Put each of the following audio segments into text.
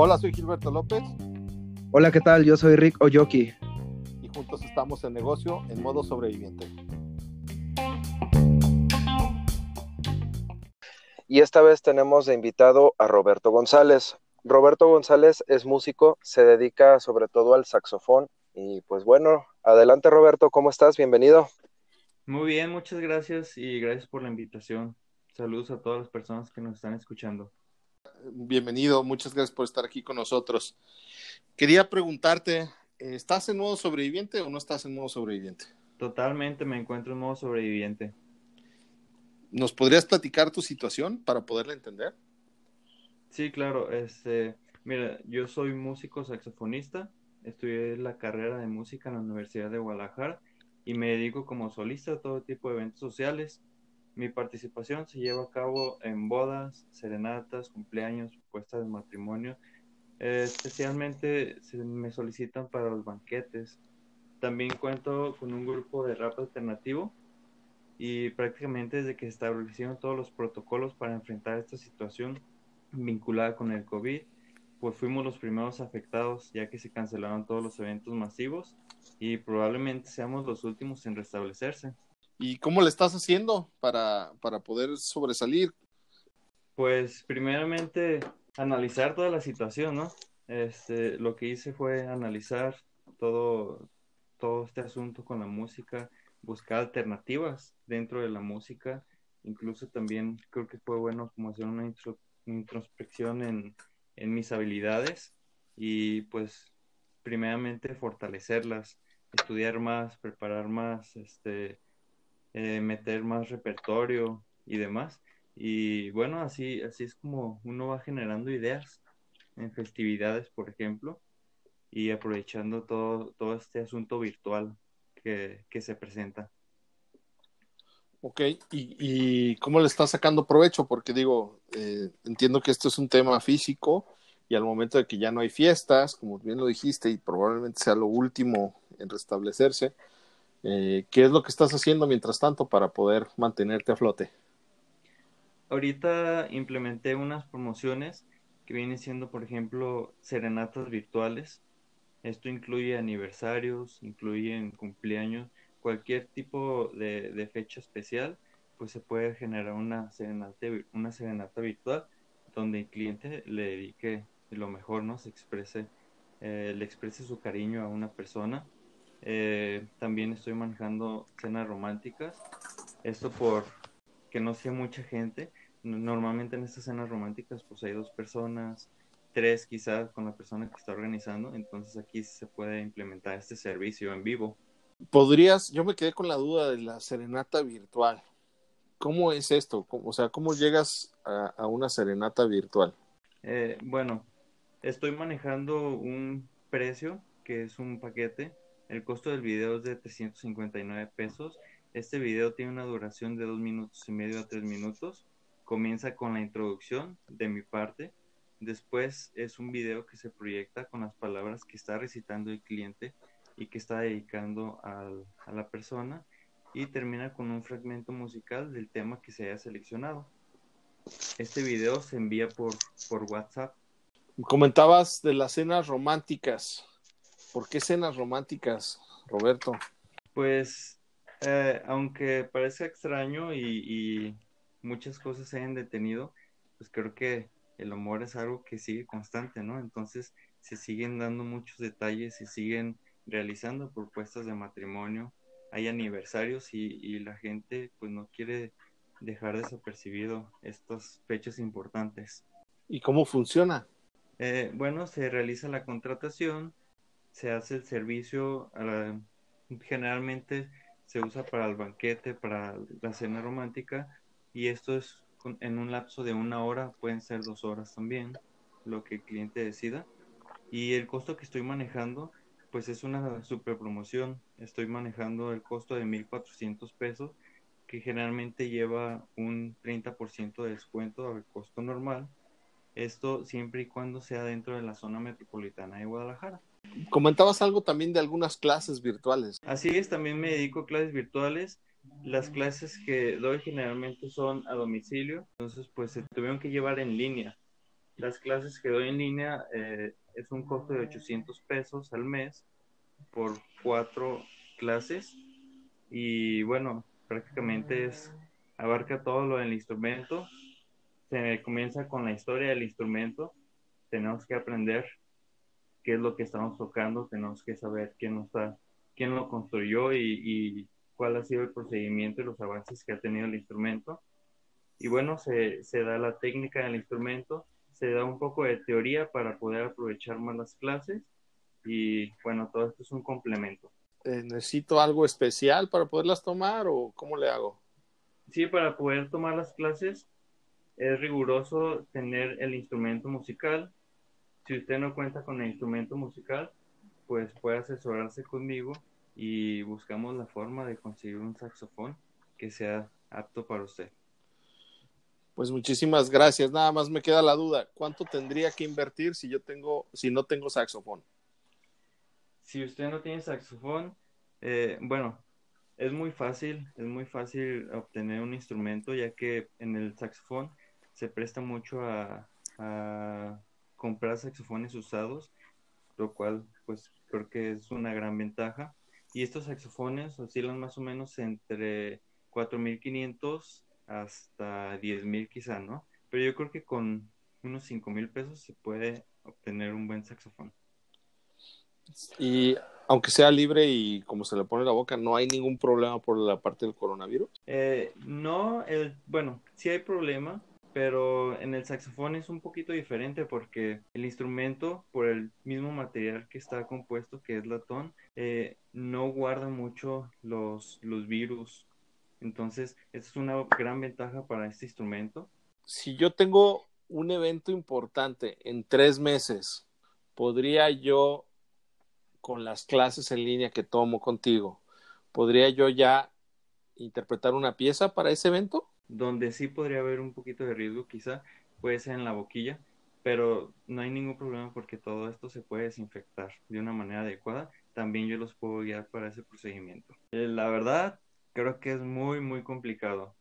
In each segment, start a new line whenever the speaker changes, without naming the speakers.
Hola, soy Gilberto López.
Hola, ¿qué tal? Yo soy Rick Oyoki.
Y juntos estamos en negocio en modo sobreviviente.
Y esta vez tenemos de invitado a Roberto González. Roberto González es músico, se dedica sobre todo al saxofón. Y pues bueno, adelante Roberto, ¿cómo estás? Bienvenido.
Muy bien, muchas gracias y gracias por la invitación. Saludos a todas las personas que nos están escuchando
bienvenido, muchas gracias por estar aquí con nosotros. Quería preguntarte, ¿estás en modo sobreviviente o no estás en modo sobreviviente?
Totalmente, me encuentro en modo sobreviviente.
¿Nos podrías platicar tu situación para poderla entender?
Sí, claro. Este, mira, yo soy músico saxofonista, estudié la carrera de música en la Universidad de Guadalajara y me dedico como solista a todo tipo de eventos sociales mi participación se lleva a cabo en bodas, serenatas, cumpleaños, puestas de matrimonio. Eh, especialmente se me solicitan para los banquetes. También cuento con un grupo de rap alternativo y prácticamente desde que se establecieron todos los protocolos para enfrentar esta situación vinculada con el COVID, pues fuimos los primeros afectados ya que se cancelaron todos los eventos masivos y probablemente seamos los últimos en restablecerse.
¿Y cómo le estás haciendo para, para poder sobresalir?
Pues primeramente analizar toda la situación, ¿no? Este, lo que hice fue analizar todo, todo este asunto con la música, buscar alternativas dentro de la música, incluso también creo que fue bueno como hacer una introspección en, en mis habilidades y pues primeramente fortalecerlas, estudiar más, preparar más, este, eh, meter más repertorio y demás. Y bueno, así, así es como uno va generando ideas en festividades, por ejemplo, y aprovechando todo, todo este asunto virtual que, se presenta.
Ok, ¿Y, ¿Y, cómo le está sacando provecho? Porque digo, eh, entiendo que esto es un tema físico y al momento de que ya no hay fiestas, como bien lo dijiste, y probablemente sea lo último en restablecerse, eh, ¿Qué es lo que estás haciendo mientras tanto para poder mantenerte a flote?
Ahorita implementé unas promociones que vienen siendo, por ejemplo, serenatas virtuales. Esto incluye aniversarios, incluye cumpleaños, cualquier tipo de, fecha especial, pues se puede generar una serenata, una serenata virtual donde el cliente le dedique lo mejor, ¿no? Se exprese, eh, le exprese su cariño a una persona eh, también estoy manejando cenas románticas. Esto por que no sea mucha gente. Normalmente en estas cenas románticas pues hay dos personas, tres quizás con la persona que está organizando. Entonces aquí se puede implementar este servicio en vivo.
Podrías, yo me quedé con la duda de la serenata virtual. ¿Cómo es esto? O sea, ¿cómo llegas a, una serenata virtual?
Eh, bueno, estoy manejando un precio que es un paquete el costo del video es de 359 pesos. Este video tiene una duración de dos minutos y medio a tres minutos. Comienza con la introducción de mi parte. Después es un video que se proyecta con las palabras que está recitando el cliente y que está dedicando a la persona. Y termina con un fragmento musical del tema que se haya seleccionado. Este video se envía por, por WhatsApp.
Comentabas de las cenas románticas. ¿Por qué escenas románticas, Roberto?
Pues, eh, aunque parece extraño y, muchas cosas se hayan detenido, pues creo que el amor es algo que sigue constante, ¿no? Entonces, se siguen dando muchos detalles, se siguen realizando propuestas de matrimonio, hay aniversarios y, la gente pues no quiere dejar desapercibido estas fechas importantes.
¿Y cómo funciona?
Eh, bueno, se realiza la contratación, se hace el servicio, generalmente se usa para el banquete, para la cena romántica, y esto es en un lapso de una hora, pueden ser dos horas también, lo que el cliente decida. Y el costo que estoy manejando, pues es una super promoción. Estoy manejando el costo de 1.400 pesos, que generalmente lleva un 30% de descuento al costo normal. Esto siempre y cuando sea dentro de la zona metropolitana de Guadalajara.
Comentabas algo también de algunas clases virtuales.
Así es, también me dedico a clases virtuales. las clases que doy generalmente son a domicilio, entonces pues se tuvieron que llevar en línea. Las clases que doy en línea eh, es un costo de 800 pesos al mes por cuatro clases y bueno, prácticamente es abarca todo lo del instrumento. Se comienza con la historia del instrumento. Tenemos que aprender qué es lo que estamos tocando, tenemos que saber quién, está, quién lo construyó y, cuál ha sido el procedimiento y los avances que ha tenido el instrumento. Y bueno, se, se da la técnica del instrumento, se da un poco de teoría para poder aprovechar más las clases y bueno, todo esto es un complemento.
Eh, ¿Necesito algo especial para poderlas tomar o cómo le hago?
Sí, para poder tomar las clases es riguroso tener el instrumento musical. Si usted no cuenta con el instrumento musical, pues puede asesorarse conmigo y buscamos la forma de conseguir un saxofón que sea apto para usted.
Pues muchísimas gracias. Nada más me queda la duda, ¿cuánto tendría que invertir si yo tengo si no tengo saxofón?
Si usted no tiene saxofón, eh, bueno, es muy fácil, es muy fácil obtener un instrumento ya que en el saxofón se presta mucho a, comprar saxofones usados, lo cual pues creo que es una gran ventaja. Y estos saxofones oscilan más o menos entre 4.500 hasta 10.000 quizá, ¿no? Pero yo creo que con unos 5.000 pesos se puede obtener un buen saxofón.
Y aunque sea libre y como se le pone la boca, ¿no hay ningún problema por la parte del coronavirus?
Eh, no, el, bueno, sí hay problema, pero en el saxofón es un poquito diferente porque el instrumento, por el mismo material que está compuesto, que es latón, eh, no guarda mucho los, los virus. Entonces, esa es una gran ventaja para este instrumento.
Si yo tengo un evento importante en tres meses, ¿podría yo con las clases en línea que tomo contigo, ¿podría yo ya interpretar una pieza para ese evento?
Donde sí podría haber un poquito de riesgo, quizá puede ser en la boquilla, pero no hay ningún problema porque todo esto se puede desinfectar de una manera adecuada. También yo los puedo guiar para ese procedimiento. Eh, la verdad, creo que es muy, muy complicado.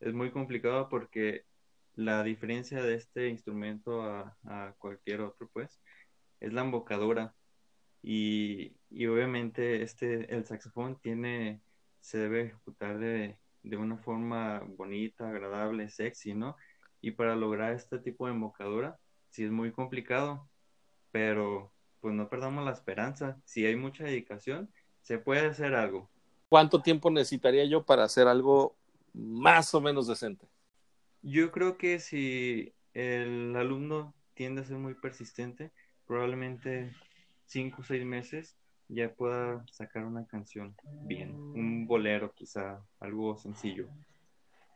Es muy complicado porque la diferencia de este instrumento a, a cualquier otro, pues, es la embocadura. Y, obviamente este, el saxofón tiene, se debe ejecutar de, una forma bonita, agradable, sexy, ¿no? Y para lograr este tipo de embocadura, sí es muy complicado, pero pues no perdamos la esperanza. Si hay mucha dedicación, se puede hacer algo.
¿Cuánto tiempo necesitaría yo para hacer algo más o menos decente?
Yo creo que si el alumno tiende a ser muy persistente, probablemente cinco o seis meses ya pueda sacar una canción bien, un bolero quizá, algo sencillo.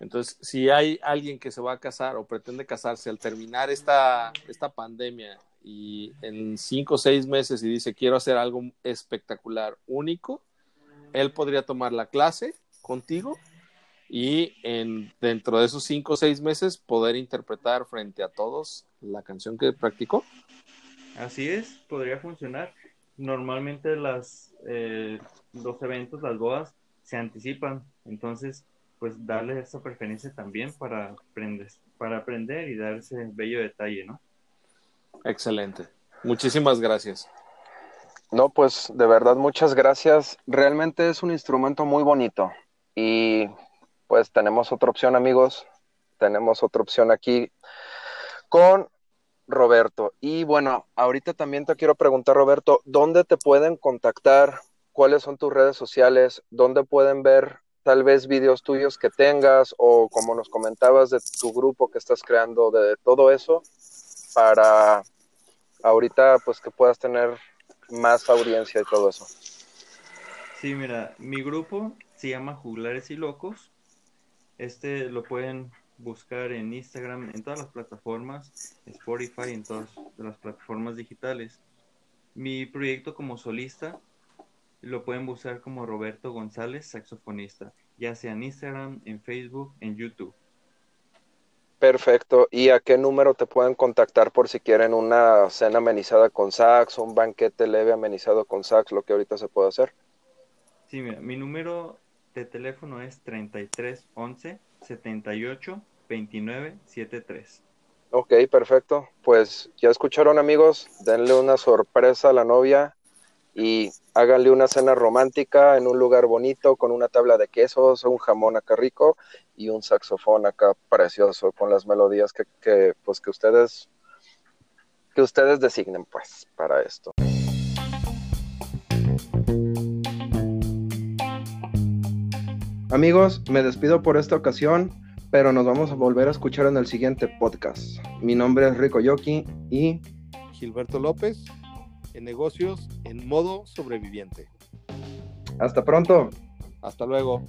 Entonces, si hay alguien que se va a casar o pretende casarse al terminar esta, esta pandemia y en cinco o seis meses y dice quiero hacer algo espectacular, único, él podría tomar la clase contigo y en, dentro de esos cinco o seis meses poder interpretar frente a todos la canción que practicó.
Así es, podría funcionar. Normalmente las, eh, los eventos, las bodas, se anticipan. Entonces, pues darle esa preferencia también para aprender, para aprender y dar ese bello detalle, ¿no?
Excelente. Muchísimas gracias.
No, pues de verdad muchas gracias. Realmente es un instrumento muy bonito. Y pues tenemos otra opción, amigos. Tenemos otra opción aquí con Roberto. Y bueno, ahorita también te quiero preguntar, Roberto, ¿dónde te pueden contactar? ¿Cuáles son tus redes sociales? ¿Dónde pueden ver tal vez videos tuyos que tengas o como nos comentabas de tu grupo que estás creando, de todo eso, para ahorita pues que puedas tener más audiencia y todo eso?
Sí, mira, mi grupo se llama Juglares y Locos. Este lo pueden buscar en Instagram, en todas las plataformas, Spotify, en todas las plataformas digitales. Mi proyecto como solista lo pueden buscar como Roberto González, saxofonista, ya sea en Instagram, en Facebook, en YouTube.
Perfecto. ¿Y a qué número te pueden contactar por si quieren una cena amenizada con sax, un banquete leve amenizado con sax, lo que ahorita se puede hacer?
Sí, mira, mi número de teléfono es 33 11 78 29 73.
Ok, perfecto. Pues ya escucharon amigos, denle una sorpresa a la novia y háganle una cena romántica en un lugar bonito con una tabla de quesos, un jamón acá rico y un saxofón acá precioso con las melodías que, que pues que ustedes que ustedes designen pues para esto. Amigos, me despido por esta ocasión, pero nos vamos a volver a escuchar en el siguiente podcast. Mi nombre es Rico Yoki y
Gilberto López, en negocios en modo sobreviviente.
hasta pronto.
Hasta luego.